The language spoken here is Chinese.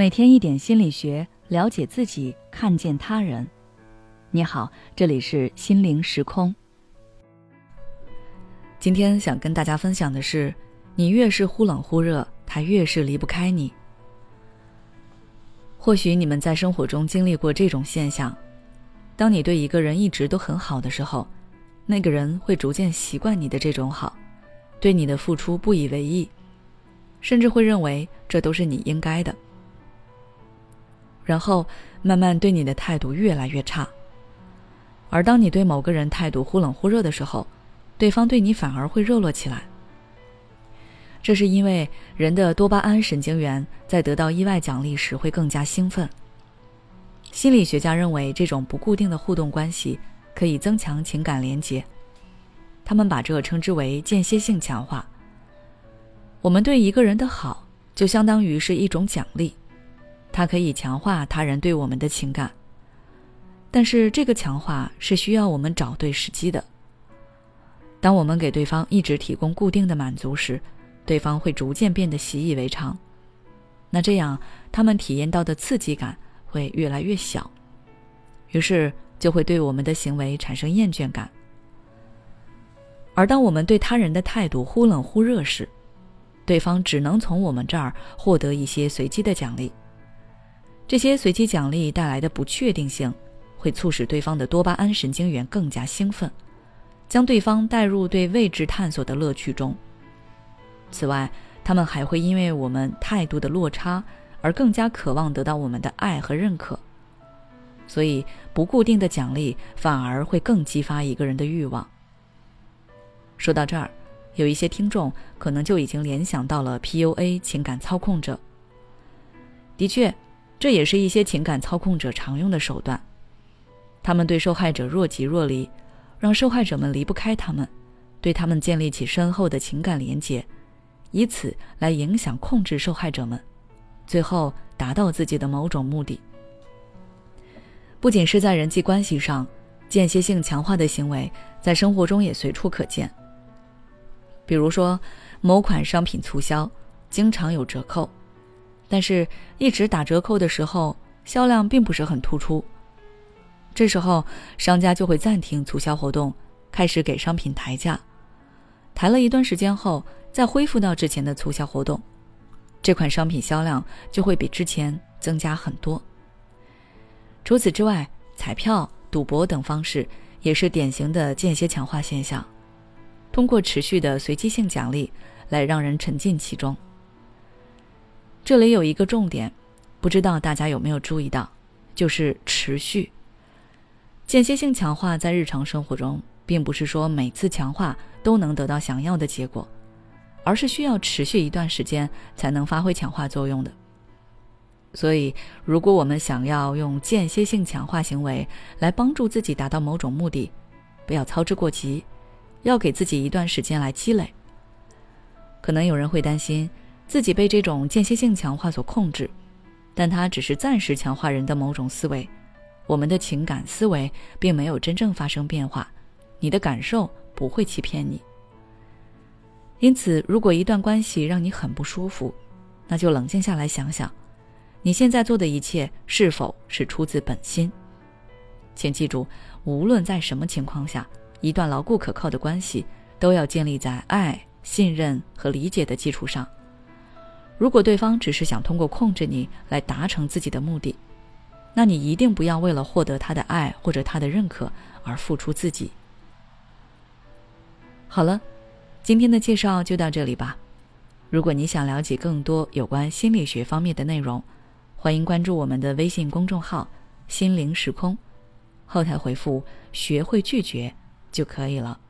每天一点心理学，了解自己，看见他人。你好，这里是心灵时空。今天想跟大家分享的是，你越是忽冷忽热，他越是离不开你。或许你们在生活中经历过这种现象：当你对一个人一直都很好的时候，那个人会逐渐习惯你的这种好，对你的付出不以为意，甚至会认为这都是你应该的。然后慢慢对你的态度越来越差。而当你对某个人态度忽冷忽热的时候，对方对你反而会热络起来。这是因为人的多巴胺神经元在得到意外奖励时会更加兴奋。心理学家认为，这种不固定的互动关系可以增强情感连结，他们把这称之为间歇性强化。我们对一个人的好，就相当于是一种奖励。它可以强化他人对我们的情感，但是这个强化是需要我们找对时机的。当我们给对方一直提供固定的满足时，对方会逐渐变得习以为常，那这样他们体验到的刺激感会越来越小，于是就会对我们的行为产生厌倦感。而当我们对他人的态度忽冷忽热时，对方只能从我们这儿获得一些随机的奖励。这些随机奖励带来的不确定性，会促使对方的多巴胺神经元更加兴奋，将对方带入对未知探索的乐趣中。此外，他们还会因为我们态度的落差而更加渴望得到我们的爱和认可。所以，不固定的奖励反而会更激发一个人的欲望。说到这儿，有一些听众可能就已经联想到了 PUA 情感操控者。的确。这也是一些情感操控者常用的手段，他们对受害者若即若离，让受害者们离不开他们，对他们建立起深厚的情感连结，以此来影响控制受害者们，最后达到自己的某种目的。不仅是在人际关系上，间歇性强化的行为在生活中也随处可见。比如说，某款商品促销，经常有折扣。但是，一直打折扣的时候，销量并不是很突出。这时候，商家就会暂停促销活动，开始给商品抬价。抬了一段时间后，再恢复到之前的促销活动，这款商品销量就会比之前增加很多。除此之外，彩票、赌博等方式也是典型的间歇强化现象，通过持续的随机性奖励来让人沉浸其中。这里有一个重点，不知道大家有没有注意到，就是持续。间歇性强化在日常生活中，并不是说每次强化都能得到想要的结果，而是需要持续一段时间才能发挥强化作用的。所以，如果我们想要用间歇性强化行为来帮助自己达到某种目的，不要操之过急，要给自己一段时间来积累。可能有人会担心。自己被这种间歇性强化所控制，但它只是暂时强化人的某种思维，我们的情感思维并没有真正发生变化，你的感受不会欺骗你。因此，如果一段关系让你很不舒服，那就冷静下来想想，你现在做的一切是否是出自本心。请记住，无论在什么情况下，一段牢固可靠的关系都要建立在爱、信任和理解的基础上。如果对方只是想通过控制你来达成自己的目的，那你一定不要为了获得他的爱或者他的认可而付出自己。好了，今天的介绍就到这里吧。如果你想了解更多有关心理学方面的内容，欢迎关注我们的微信公众号“心灵时空”，后台回复“学会拒绝”就可以了。